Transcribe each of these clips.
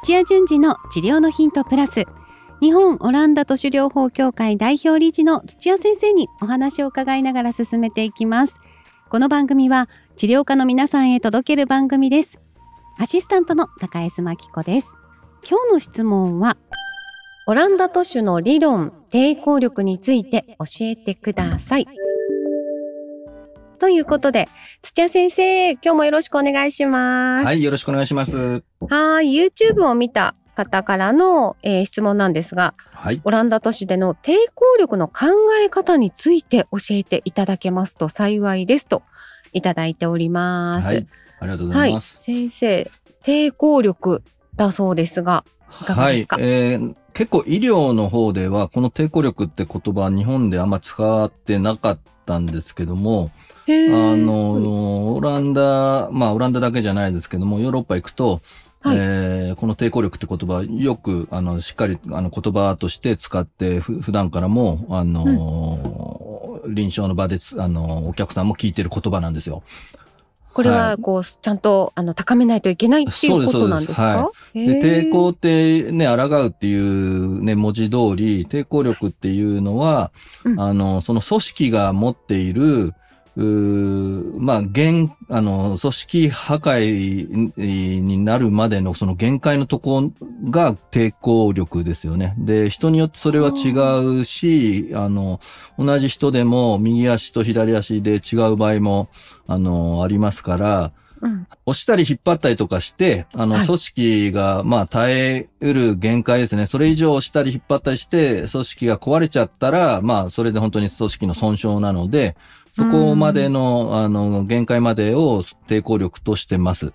土屋順次の治療のヒントプラス。日本オランダ都市療法協会代表理事の土屋先生にお話を伺いながら進めていきます。この番組は治療家の皆さんへ届ける番組です。アシスタントの高江真紀子です。今日の質問はオランダ都市の理論抵抗力について教えてください。ということで、土屋先生、今日もよろしくお願いします。はい、よろしくお願いします。はい、YouTube を見た方からの、えー質問なんですが、はい。オランダ都市での抵抗力の考え方について教えていただけますと幸いですといただいております。はい。ありがとうごはいざいます。先生、抵抗力だそうですが、いかがですか？はい、えー結構医療の方では、この抵抗力って言葉、日本であんま使ってなかったんですけども、あの、オランダ、まあ、オランダだけじゃないですけども、ヨーロッパ行くと、はい。えーこの抵抗力って言葉、よく、あの、しっかり、あの、言葉として使って、ふ普段からも、あの、臨床の場でつ、あの、お客さんも聞いてる言葉なんですよ。これははこう、ちゃんとあの高めないといけないっていうことなんですか？で、抵抗ってね、抗うっていうね、文字通り、抵抗力っていうのは、うん。あの、その組織が持っている、まあ、限、あの、組織破壊になるまでのその限界のとこが抵抗力ですよね。で、人によってそれは違うし、あの、同じ人でも右足と左足で違う場合も、あの、ありますから、うん押したり引っ張ったりとかして、あの、はい組織が、まあ、耐えうる限界ですね。それ以上押したり引っ張ったりして、組織が壊れちゃったら、まあ、それで本当に組織の損傷なので、そこまでの、あの、限界までを抵抗力としてます。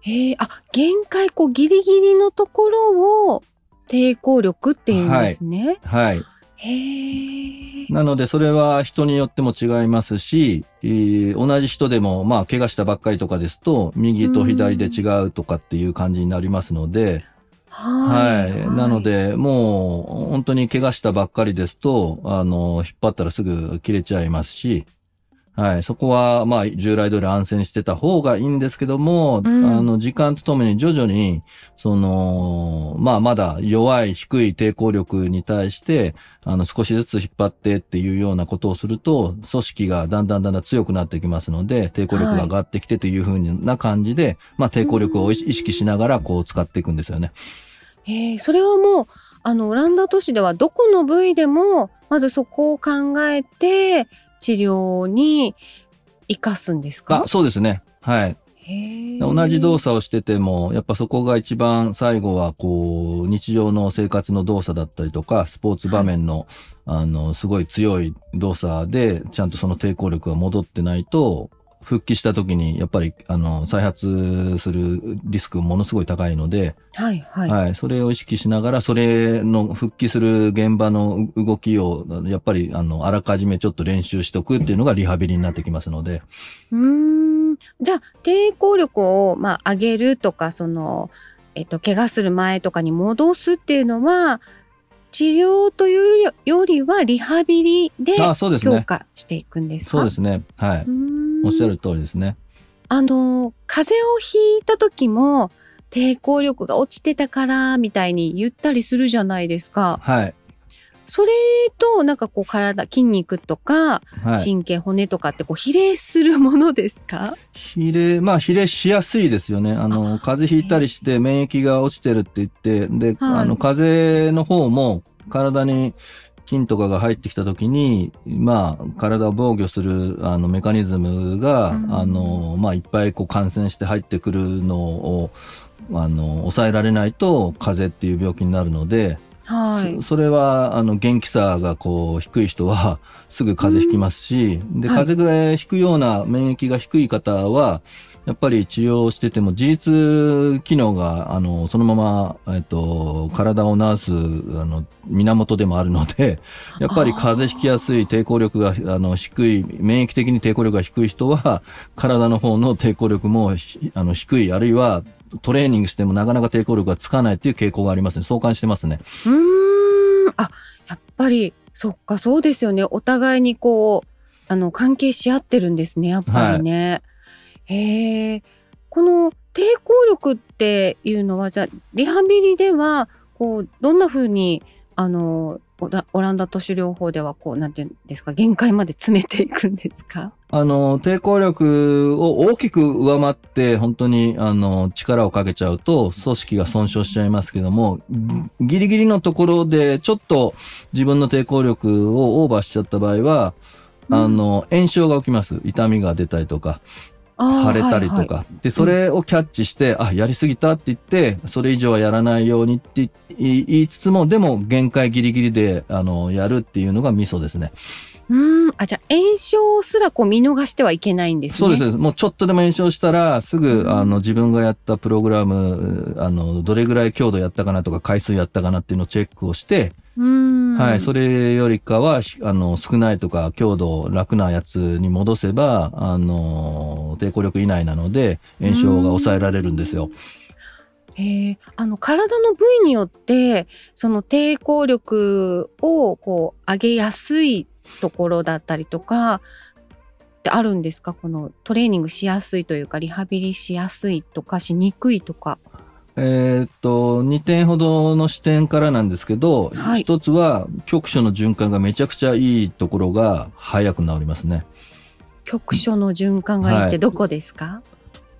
へえ、あ、限界、こう、ギリギリのところを抵抗力っていうんですね。はい。へえ。なので、それは人によっても違いますし、えー同じ人でも、まあ、怪我したばっかりとかですと、右と左で違うとかっていう感じになりますので、はい。はい。なの、で、もう、本当に怪我したばっかりですと、あの、引っ張ったらすぐ切れちゃいますし、はい。そこは、まあ、従来通り安静にしてた方がいいんですけども、うんあの、時間とともに徐々に、その、まあ、まだ弱い、低い抵抗力に対して、あの、少しずつ引っ張ってっていうようなことをすると、組織がだんだんだんだん強くなってきますので、抵抗力が上がってきてというふうな感じで、まあ、抵抗力を意識しながら、こう、使っていくんですよね。へえ、それはもう、あの、オランダ都市ではどこの部位でも、まずそこを考えて、治療に生かすんですか？あ、そうですね。はい。同じ動作をしてても、やっぱそこが一番最後は、こう、日常の生活の動作だったりとか、スポーツ場面の、あの、すごい強い動作で、ちゃんとその抵抗力が戻ってないと、復帰した時に、やっぱり、あの、再発するリスクものすごい高いので、はい、はい。はい、それを意識しながら、それの復帰する現場の動きを、やっぱり、あの、あらかじめちょっと練習しておくっていうのがリハビリになってきますので、うーん。じゃあ、抵抗力を、まあ、上げるとか、その、えっと、怪我する前とかに戻すっていうのは、治療というよりはリハビリで強ね。化していくんですか？そうですね。はい。おっしゃる。る通りですね。あの、風邪をひいた時も、抵抗力が落ちてたから、みたいに言ったりするじゃないですか。はい。それと、なんかこう体、筋肉とか、はい。神経、骨とかってこう比例するものですか？比例、まあ比例しやすいですよね。あの、風邪ひいたりして免疫が落ちてるって言って、で、はいあの、風邪の方も体に菌とかが入ってきた時に、まあ、体を防御する、あの、メカニズムが、うん。あの、まあ、いっぱいこう感染して入ってくるのを、あの、抑えられないと、風邪っていう病気になるので、はい。そ。それはあの元気さがこう低い人はすぐ風邪ひきますし、ではい。風邪がひくような免疫が低い方はやっぱり治療してても自律機能があのそのまま、えっと、体を治すあの源でもあるので やっぱり風邪ひきやすい抵抗力があの低い免疫的に抵抗力が低い人は体の方の抵抗力もひあの低いあるいはトレーニングしてもなかなか抵抗力がつかないっていう傾向がありますね。相関してますね。うーん。あ、やっぱり、そっか、そうですよね。お互いにこう、あの、関係し合ってるんですね、やっぱりね。へえ。この抵抗力っていうのはじゃあリハビリではこうどんな風にあのオラオランダ都市療法ではこうなんていうんですか限界まで詰めていくんですか？あの、抵抗力を大きく上回って、本当に、あの、力をかけちゃうと、組織が損傷しちゃいますけども、ギリギリのところで、ちょっと自分の抵抗力をオーバーしちゃった場合は、あの、炎症が起きます。痛みが出たりとか、腫れたりとか。はいはいで、それをキャッチして、あ、やりすぎたって言って、それ以上はやらないようにって言いつつも、でも限界ギリギリで、あの、やるっていうのがミソですね。うんあじゃあ炎症すらこう見逃してはいけないんですね。そうですそうです。もうちょっとでも炎症したら、すぐ、うんあの、自分がやったプログラム、あの、どれぐらい強度やったかなとか、回数やったかなっていうのをチェックをして、うんはい、それよりかは、あの、少ないとか、強度楽なやつに戻せば、あの、抵抗力以内なので、炎症が抑えられるんですよ。へえあの体の部位によってその抵抗力をこう上げやすいところだったりとかってあるんですか？このトレーニングしやすいというかリハビリしやすいとかしにくいとか。えーっと、2点ほどの視点からなんですけど、はい。一つは、局所の循環がめちゃくちゃいいところが早く治りますね。局所の循環がいいっはい。てどこですか、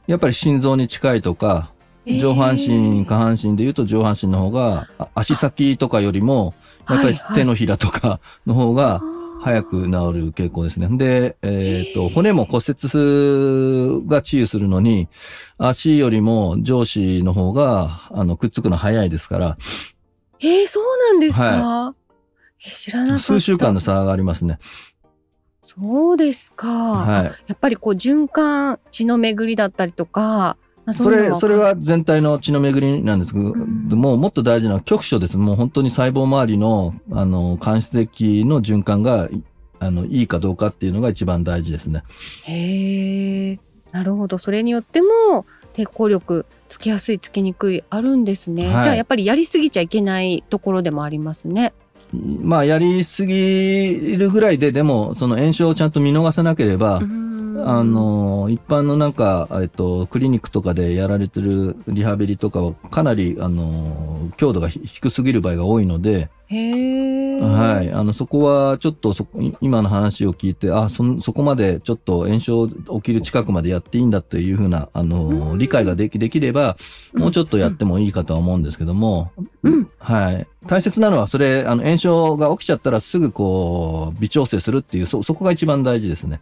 やっぱり心臓に近いとか、上半身、下半身で言うと上半身の方が、あ足先とかよりも、やっぱり手のひらとかの方が早く治る傾向ですね。で、えっ、ー骨も骨折が治癒するのに、足よりも上肢の方が、あの、くっつくの早いですから、えー、そうなんですか、え知らなかった数週間の差がありますね。そうですか、はい。やっぱりこう循環血の巡りだったりとかまあそれ、それは全体の血の巡りなんですけど、ん。もうもっと大事なのは局所です。もう本当に細胞周りの、あの、間質液の循環が、いあの、いいかどうかっていうのが一番大事ですね。へえなるほど。それによっても抵抗力つきやすいつきにくいあるんですね、はい。じゃあやっぱりやりすぎちゃいけないところでもありますね。まあ、やりすぎるぐらいで、でも、その炎症をちゃんと見逃さなければ、ああの、一般のなんか、えっと、クリニックとかでやられてるリハビリとかは、かなり、あの、強度がひ低すぎる場合が多いので、はい。あの、そこは、ちょっと今の話を聞いて、あ、そん、そこまで、ちょっと炎症起きる近くまでやっていいんだというふうな、あの、うん。理解ができ、できれば、もうちょっとやってもいいかとは思うんですけども、うん。はい。大切なのは、それ、あの、炎症が起きちゃったらすぐこう、微調整するっていう、そ、そこが一番大事ですね。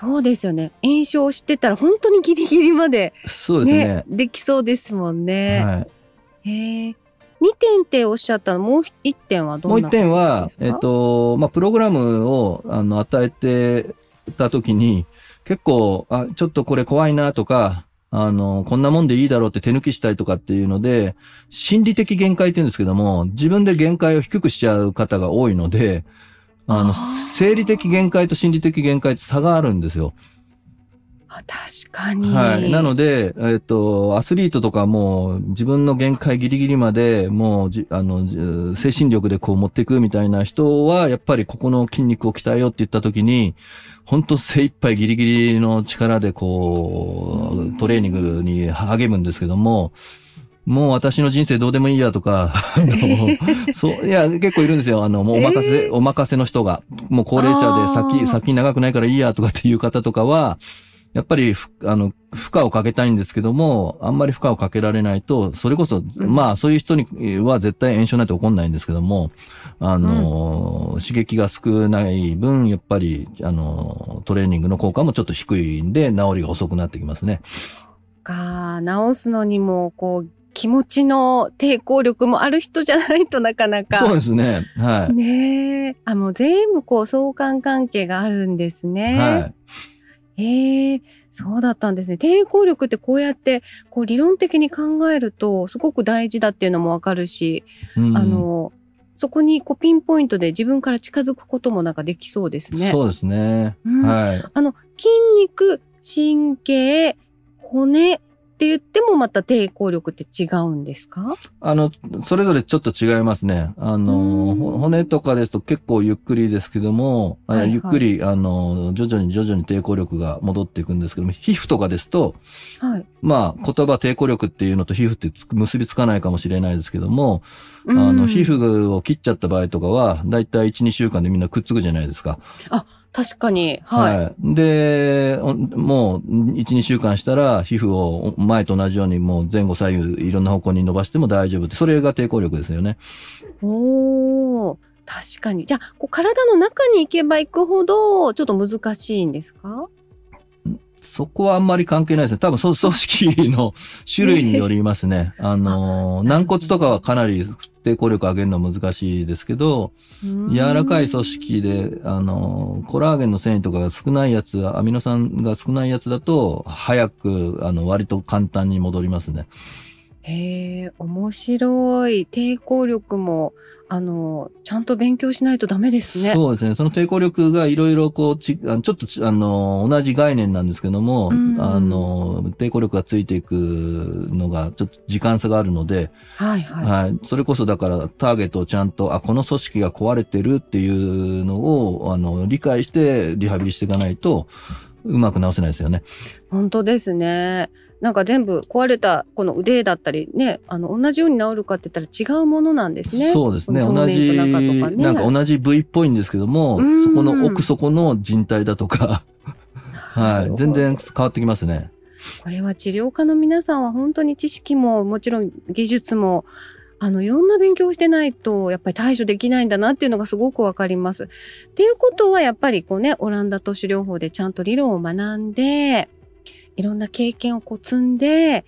そうですよね。炎症してたら本当にギリギリまでそうですね。ねできそうですもんね、はい。へえ2点っておっしゃったのもう1点はどもうん一なこと点はえっと、まあ、プログラムを、あの、与えてたときに、結構、あ、ちょっとこれ怖いなとか、あの、こんなもんでいいだろうって手抜きしたいとかっていうので、心理的限界って言うんですけども、自分で限界を低くしちゃう方が多いので、あの生理的限界と心理的限界って差があるんですよ。あ確かに、はい。なので、えっ、と、アスリートとかもう自分の限界ギリギリまでもうじ、あの、じ精神力でこう持っていくみたいな人は、やっぱりここの筋肉を鍛えようって言った時に、本当精一杯ギリギリの力でこうんう、トレーニングに励むんですけども、もう私の人生どうでもいいやとか、あのそう、いや、結構いるんですよ。あの、もうお任せ、えー。お任せの人が、もう高齢者で先、先長くないからいいやとかっていう方とかは、やっぱりふ、あの、負荷をかけたいんですけども、あんまり負荷をかけられないと、それこそ、うん。まあ、そういう人には絶対炎症なんて起こんないんですけども、あの、刺激が少ない分、やっぱり、あの、トレーニングの効果もちょっと低いんで、治りが遅くなってきますね。か直すのにもこう気持ちの抵抗力もある人じゃないとなかなか。そうですね。はい。ねえあもう全部こう相関関係があるんですね。はい。ええそうだったんですね。抵抗力ってこうやってこう理論的に考えるとすごく大事だっていうのもわかるし、うんあのそこにこうピンポイントで自分から近づくこともなんかできそうですね。そうですね。うんはい。あの筋肉、神経、骨って言ってもまた抵抗力って違うんですか？あの、それぞれちょっと違いますね。あの、骨とかですと結構ゆっくりですけども、はいはい、ゆっくり、あの、徐々に徐々に抵抗力が戻っていくんですけども、皮膚とかですと、はい、まあ、言葉抵抗力っていうのと皮膚って結びつかないかもしれないですけども、あの、皮膚を切っちゃった場合とかは、だいたい1、2週間でみんなくっつくじゃないですか。あ、確かに。はい。はい、で、もう、1、2週間したら、皮膚を前と同じように、もう前後左右、いろんな方向に伸ばしても大丈夫って、それが抵抗力ですよね。おー。確かに。じゃあ、こう体の中に行けば行くほど、ちょっと難しいんですか？そこはあんまり関係ないですね。多分、組織の種類によりますね。あの、軟骨とかはかなり抵抗力上げるのは難しいですけど、柔らかい組織で、あの、コラーゲンの繊維とかが少ないやつ、アミノ酸が少ないやつだと、早く、あの、割と簡単に戻りますね。へえ、面白い。抵抗力も、あの、ちゃんと勉強しないとダメですね。そうですね。その抵抗力がいろいろこうち、ちょっとあの、同じ概念なんですけども、うんあの、抵抗力がついていくのが、ちょっと時間差があるので、はいはい。はい。それこそだからターゲットをちゃんと、あ、この組織が壊れてるっていうのを、あの、理解してリハビリしていかないと、うまく治せないですよね。本当ですね。なんか全部壊れたこの腕だったりねあの同じように治るかって言ったら違うものなんですね。そうですね。同じ、ね、なんか同じ部位っぽいんですけども、そこの奥底の人体だとか はい、全然変わってきますね。これは治療家の皆さんは本当に知識ももちろん技術もあのいろんな勉強をしてないとやっぱり対処できないんだなっていうのがすごくわかります。っていうことはやっぱりこうねオランダ都市療法でちゃんと理論を学んでいろんな経験をこう積んで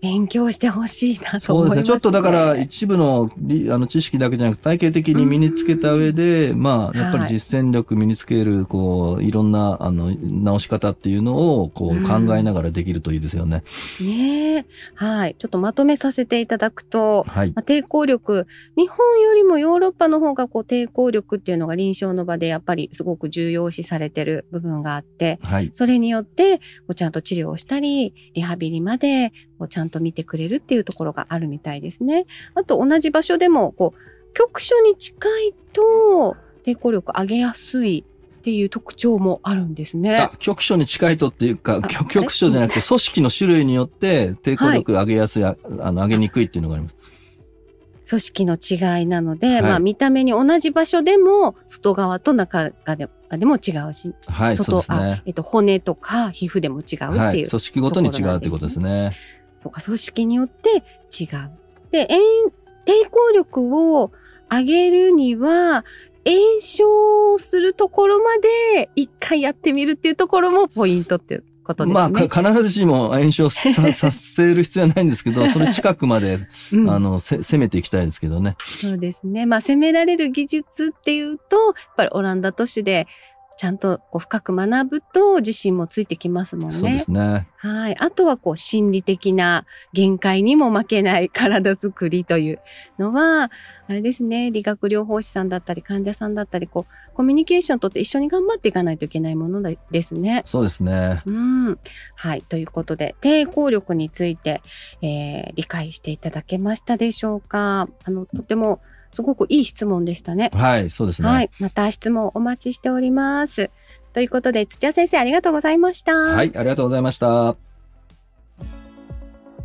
勉強してほしいなと思います、ね、そうですね。ちょっとだから一部のあの知識だけじゃなくて体系的に身につけた上で、まあやっぱり実践力身につける、こういろんなあの直し方っていうのをこう考えながらできるといいですよね。うん、ねはい。ちょっとまとめさせていただくと、はい、まあ、抵抗力、日本よりもヨーロッパの方がこう抵抗力っていうのが臨床の場でやっぱりすごく重要視されてる部分があって、はい、それによってこうちゃんと治療をしたり、リハビリまでこうちゃんと見てくれるっていうところがあるみたいですね。あと同じ場所でもこう局所に近いと抵抗力上げやすいっていう特徴もあるんですね。局所に近いとっていうか、局所じゃなくて組織の種類によって抵抗力上げやすい、はい、あの上げにくいっていうのがあります。組織の違いなので、はい、まあ見た目に同じ場所でも外側と中側ででも違うし、はい、外、ね、あえっと骨とか皮膚でも違うっていう、はい、組織ごとに違うってことですね。そうか、組織によって違う。で、抵抗力を上げるには、炎症するところまで一回やってみるっていうところもポイントっていうことですね。まあ、必ずしも炎症さ させる必要はないんですけど、それ近くまで、うん、あの、攻めていきたいですけどね。そうですね。まあ、攻められる技術っていうと、やっぱりオランダ都市でちゃんとこう深く学ぶと自信もついてきますもんね。そうですね。はい。あとはこう心理的な限界にも負けない体づくりというのは、あれですね、理学療法士さんだったり患者さんだったり、こう、コミュニケーションとって一緒に頑張っていかないといけないものですね。そうですね。うん。はい。ということで、抵抗力について、えー、理解していただけましたでしょうかあの、とても、すごくいい質問でしたね。はい、そうですね。はい、また質問お待ちしております。ということで、土屋先生ありがとうございました。はい、ありがとうございました。